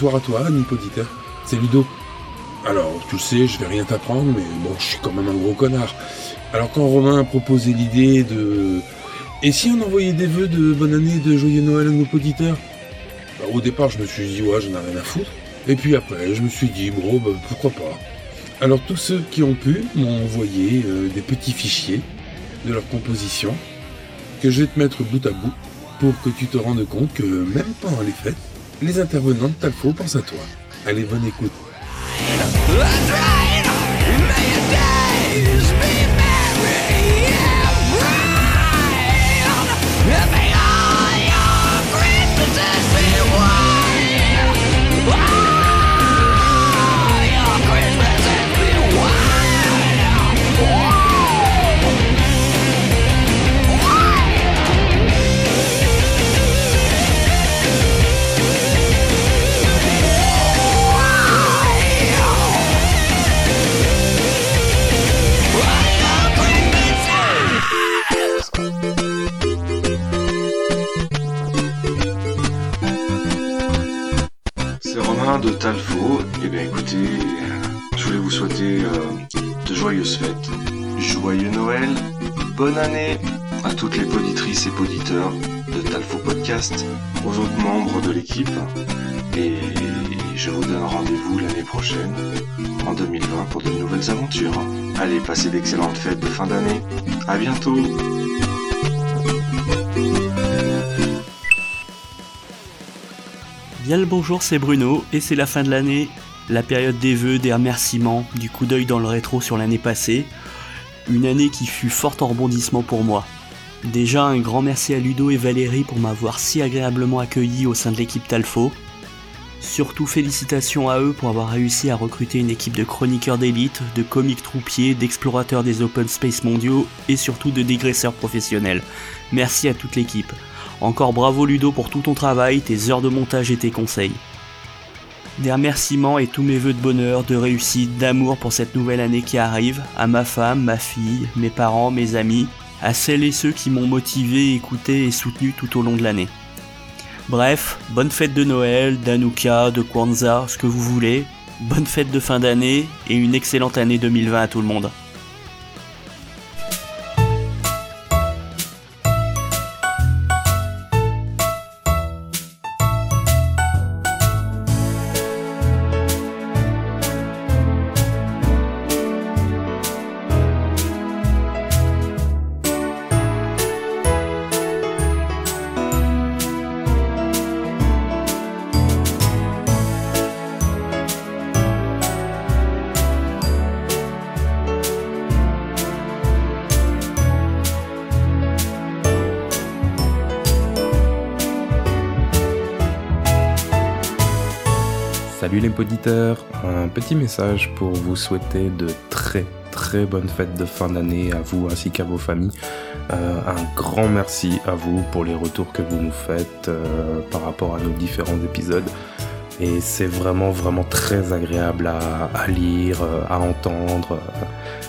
bonsoir à toi, Nipodita. C'est Ludo. Alors, tu sais, je vais rien t'apprendre, mais bon, je suis quand même un gros connard. Alors quand Romain a proposé l'idée de... Et si on envoyait des vœux de bonne année de joyeux Noël à nos auditeurs? Bah, Au départ, je me suis dit, ouais, j'en ai rien à foutre. Et puis après, je me suis dit, bon, bah, pourquoi pas. Alors tous ceux qui ont pu m'ont envoyé euh, des petits fichiers de leur composition que je vais te mettre bout à bout pour que tu te rendes compte que même pendant les fêtes, les intervenants de Talfo pensent à toi. Allez, bonne écoute. Talfo. Eh bien écoutez, je voulais vous souhaiter euh, de joyeuses fêtes, joyeux Noël, bonne année à toutes les poditrices et poditeurs de Talfo Podcast, aux autres membres de l'équipe. Et je vous donne rendez-vous l'année prochaine, en 2020, pour de nouvelles aventures. Allez, passez d'excellentes fêtes de fin d'année. À bientôt Bien le bonjour, c'est Bruno et c'est la fin de l'année, la période des vœux, des remerciements, du coup d'œil dans le rétro sur l'année passée. Une année qui fut fort en rebondissement pour moi. Déjà un grand merci à Ludo et Valérie pour m'avoir si agréablement accueilli au sein de l'équipe Talfo. Surtout félicitations à eux pour avoir réussi à recruter une équipe de chroniqueurs d'élite, de comiques troupiers, d'explorateurs des open space mondiaux et surtout de dégraisseurs professionnels. Merci à toute l'équipe. Encore bravo Ludo pour tout ton travail, tes heures de montage et tes conseils. Des remerciements et tous mes voeux de bonheur, de réussite, d'amour pour cette nouvelle année qui arrive, à ma femme, ma fille, mes parents, mes amis, à celles et ceux qui m'ont motivé, écouté et soutenu tout au long de l'année. Bref, bonne fête de Noël, d'Anouka, de Kwanzaa, ce que vous voulez, bonne fête de fin d'année et une excellente année 2020 à tout le monde. Salut les auditeurs, un petit message pour vous souhaiter de très très bonnes fêtes de fin d'année à vous ainsi qu'à vos familles. Euh, un grand merci à vous pour les retours que vous nous faites euh, par rapport à nos différents épisodes. Et c'est vraiment vraiment très agréable à, lire, euh, à entendre.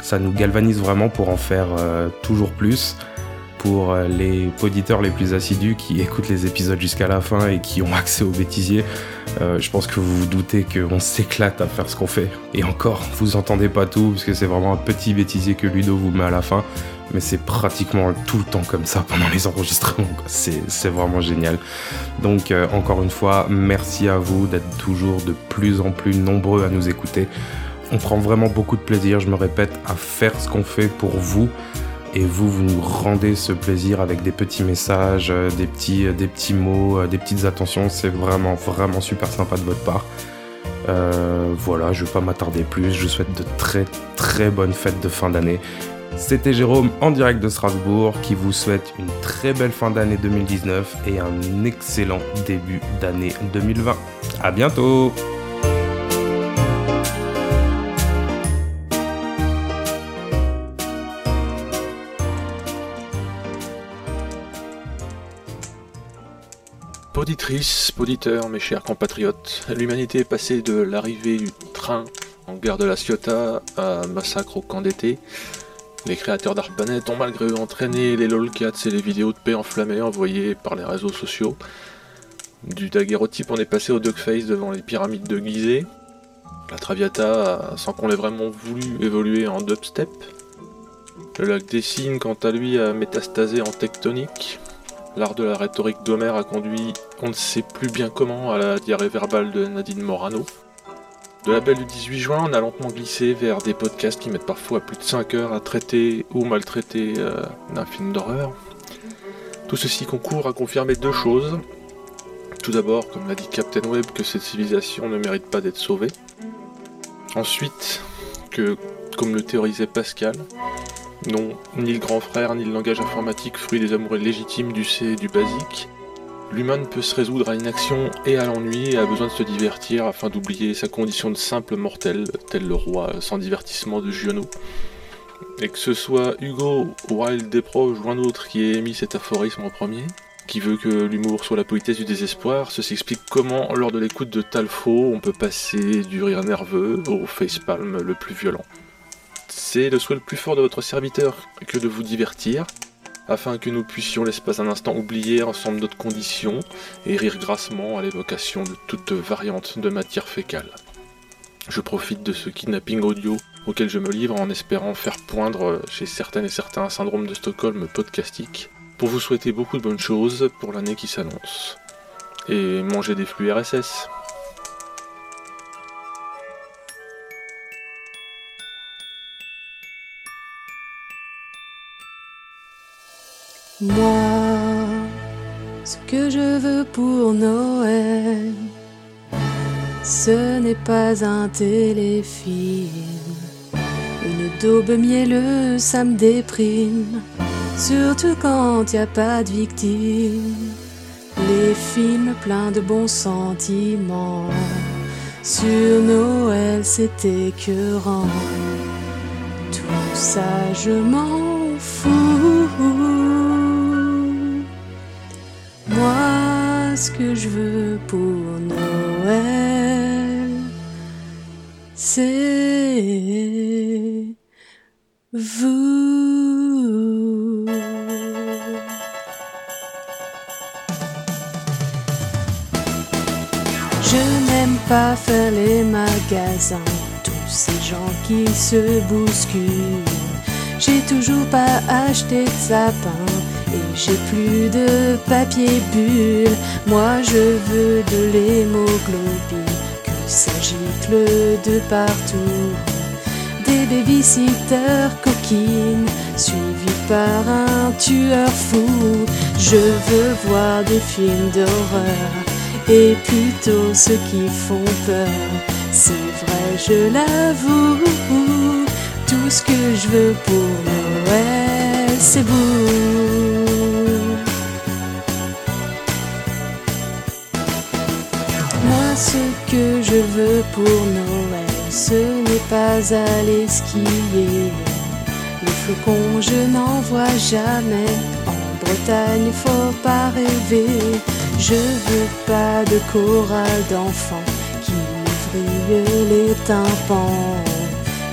Ça nous galvanise vraiment pour en faire toujours plus pour les auditeurs les plus assidus qui écoutent les épisodes jusqu'à la fin et qui ont accès aux bêtisiers. Euh, je pense que vous vous doutez qu'on s'éclate à faire ce qu'on fait. Et encore, vous entendez pas tout, parce que c'est vraiment un petit bêtisier que Ludo vous met à la fin. Mais c'est pratiquement tout le temps comme ça pendant les enregistrements. C'est vraiment génial. Donc, euh, encore une fois, merci à vous d'être toujours de plus en plus nombreux à nous écouter. On prend vraiment beaucoup de plaisir, je me répète, à faire ce qu'on fait pour vous et vous, vous nous rendez ce plaisir avec des petits messages, euh, des petits, euh, des petits mots, euh, des petites attentions. C'est vraiment, vraiment super sympa de votre part. voilà, je ne vais pas m'attarder plus. Je vous souhaite de très, très bonnes fêtes de fin d'année. C'était Jérôme en direct de Strasbourg qui vous souhaite une très belle fin d'année 2019 et un excellent début d'année 2020. À bientôt! Poditrice, poditeur, mes chers compatriotes, l'humanité est passée de l'arrivée du train en gare de la Ciotat à massacre au camp d'été. Les créateurs d'ARPANET ont malgré eux entraîné les lolcats et les vidéos de paix enflammées envoyées par les réseaux sociaux. Du daguerreotype, on est passé au duckface devant les pyramides de Gizeh. La Traviata, sans qu'on l'ait vraiment voulu, évoluer en dubstep. Le lac des Signes, quant à lui, a métastasé en tectonique. L'art de la rhétorique d'Homère a conduit, on ne sait plus bien comment, à la diarrhée verbale de Nadine Morano. De l'appel du 18 juin, on a lentement glissé vers des podcasts qui mettent parfois plus de 5 heures à traiter ou maltraiter euh, d'un film d'horreur. Tout ceci concourt à confirmer deux choses. Tout d'abord, comme l'a dit Captain Webb, que cette civilisation ne mérite pas d'être sauvée. Ensuite, que, comme le théorisait Pascal, non, ni le grand frère, ni le langage informatique, fruit des amours légitimes du C et du basique, L'humain peut se résoudre à l'inaction et à l'ennui et a besoin de se divertir afin d'oublier sa condition de simple mortel, tel le roi sans divertissement de Giono. Et que ce soit Hugo, Wild des proches ou un autre qui ait émis cet aphorisme en premier, qui veut que l'humour soit la politesse du désespoir, ceci explique comment, lors de l'écoute de Talfo, on peut passer du rire nerveux au facepalm le plus violent. C'est le souhait le plus fort de votre serviteur que de vous divertir, afin que nous puissions l'espace d'un instant oublier ensemble notre condition et rire grassement à l'évocation de toute variante de matière fécale. Je profite de ce kidnapping audio auquel je me livre en espérant faire poindre chez certaines et certains un syndrome de Stockholm podcastique pour vous souhaiter beaucoup de bonnes choses pour l'année qui s'annonce. Et manger des flux RSS. Moi, ce que je veux pour Noël, ce n'est pas un téléfilm. Une daube mielleuse, ça me déprime, surtout quand y a pas de victime. Les films pleins de bons sentiments, sur Noël c'est écœurant. Tout ça je m'en fous. Ce que je veux pour Noël, c'est vous. Je n'aime pas faire les magasins, tous ces gens qui se bousculent. J'ai toujours pas acheté de sapin j'ai plus de papier bulle. Moi je veux de l'hémoglobine, que ça gicle de partout? Des babysitters coquines, suivis par un tueur fou. Je veux voir des films d'horreur, et plutôt ceux qui font peur. C'est vrai, je l'avoue, tout ce que je veux pour Noël, c'est vous. Je veux pour Noël, ce n'est pas aller skier. Les flocons, je n'en vois jamais. En Bretagne, faut pas rêver. Je veux pas de chorale d'enfants qui ouvrent les tympans.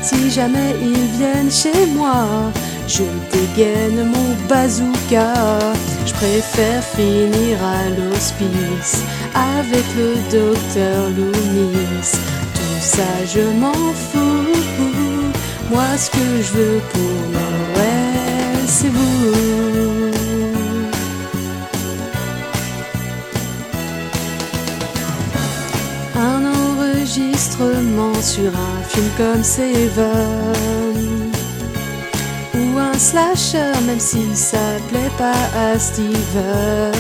Si jamais ils viennent chez moi, je dégaine mon bazooka. Je préfère finir à l'hospice avec le docteur Loomis. Tout ça, je m'en fous. Moi, ce que je veux pour Noël, c'est vous. Un enregistrement sur un film comme Seven slasher, même si ça plaît pas à Steven.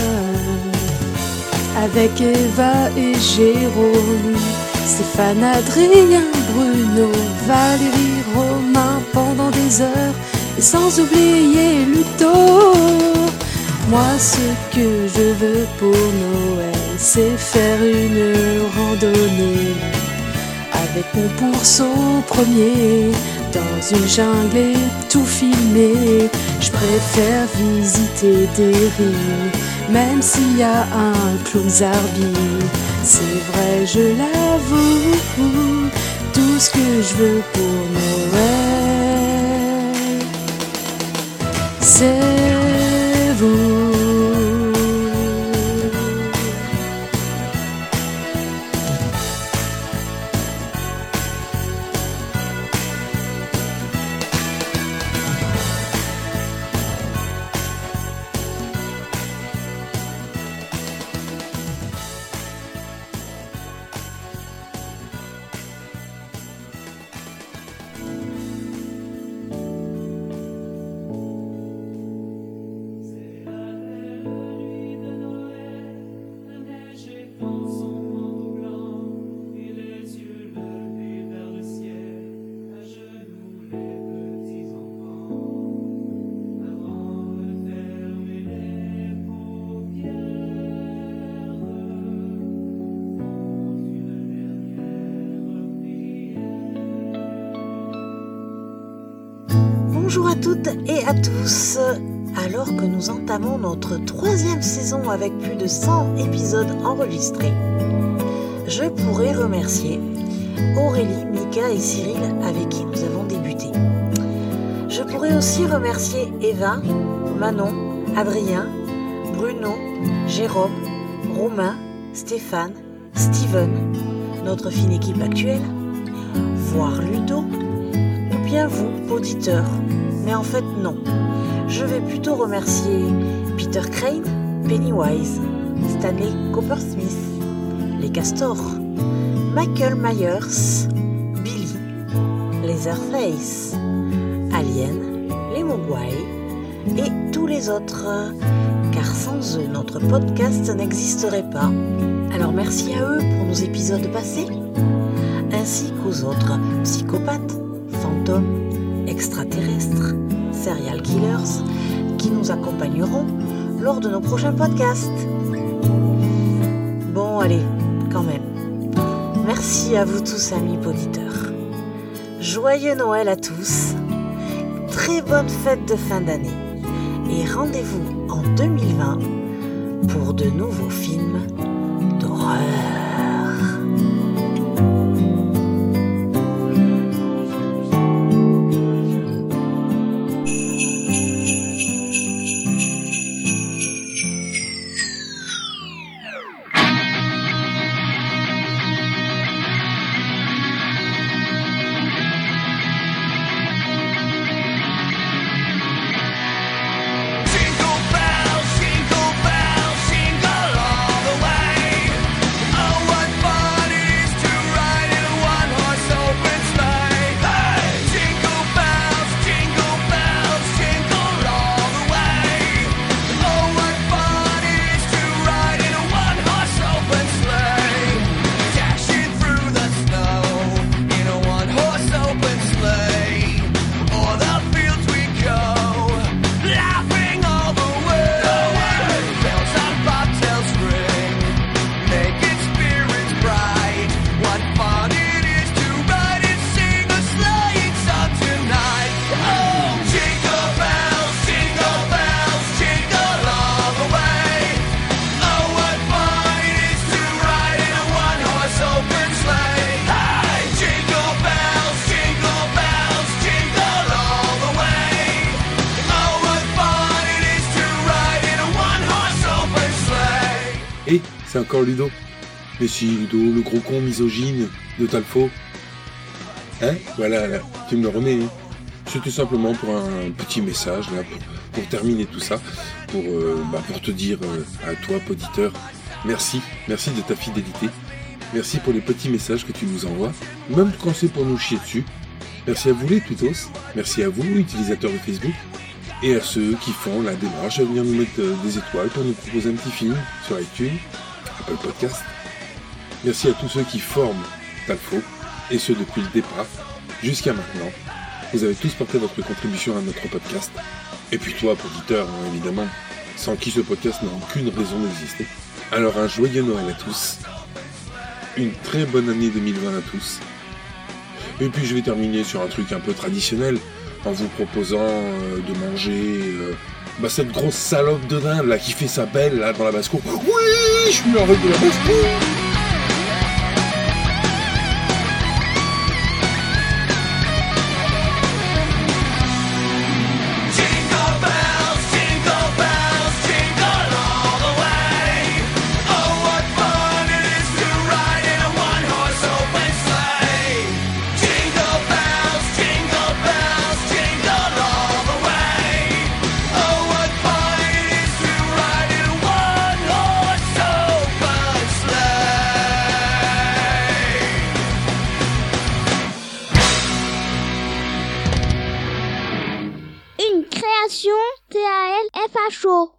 Avec Eva et Jérôme, Stéphane, Adrien, Bruno, Valérie, Romain pendant des heures, et sans oublier Luto. Moi, ce que je veux pour Noël, c'est faire une randonnée avec mon pourceau premier dans une jungle tout filmer. Je préfère visiter des rues, même s'il y a un clown zarbi. C'est vrai, je l'avoue, tout ce que je veux pour Noël, c'est Bonjour à toutes et à tous. Alors que nous entamons notre troisième saison avec plus de 100 épisodes enregistrés, je pourrais remercier Aurélie, Mika et Cyril avec qui nous avons débuté. Je pourrais aussi remercier Eva, Manon, Adrien, Bruno, Jérôme, Romain, Stéphane, Steven, notre fine équipe actuelle, voire Ludo, ou bien vous, auditeurs. Mais en fait, non. Je vais plutôt remercier Peter Crane, Pennywise, Stanley Coppersmith, les Castors, Michael Myers, Billy, Leatherface, Alien, les Mogwai et tous les autres, car sans eux, notre podcast n'existerait pas. Alors merci à eux pour nos épisodes passés, ainsi qu'aux autres psychopathes, fantômes, extraterrestres, serial killers qui nous accompagneront lors de nos prochains podcasts. Bon, allez, quand même. Merci à vous tous, amis auditeurs. Joyeux Noël à tous. Très bonne fête de fin d'année. Et rendez-vous en 2020 pour de nouveaux films c'est encore Ludo. Mais si, Ludo, le gros con misogyne de Talfo. Hein? Voilà, là, tu me le remets. hein. C'était simplement pour un petit message, là, pour, terminer tout ça, pour, euh, bah, pour te dire euh, à toi, auditeur, merci, merci de ta fidélité, merci pour les petits messages que tu nous envoies, même quand c'est pour nous chier dessus. Merci à vous les tweetos, merci à vous, utilisateurs de Facebook, et à ceux qui font la démarche à venir nous mettre euh, des étoiles pour nous proposer un petit film sur iTunes, Apple Podcast. Merci à tous ceux qui forment Talfo, et ce depuis le départ jusqu'à maintenant. Vous avez tous porté votre contribution à notre podcast. Et puis toi, auditeur, hein, évidemment, sans qui ce podcast n'a aucune raison d'exister. Alors un joyeux Noël à tous. Une très bonne année 2020 à tous. Et puis je vais terminer sur un truc un peu traditionnel en vous proposant euh, de manger euh, bah, cette grosse salope de dinde là qui fait sa belle dans la basse-cour. Oui, je suis l'arrêt de la basse-cour.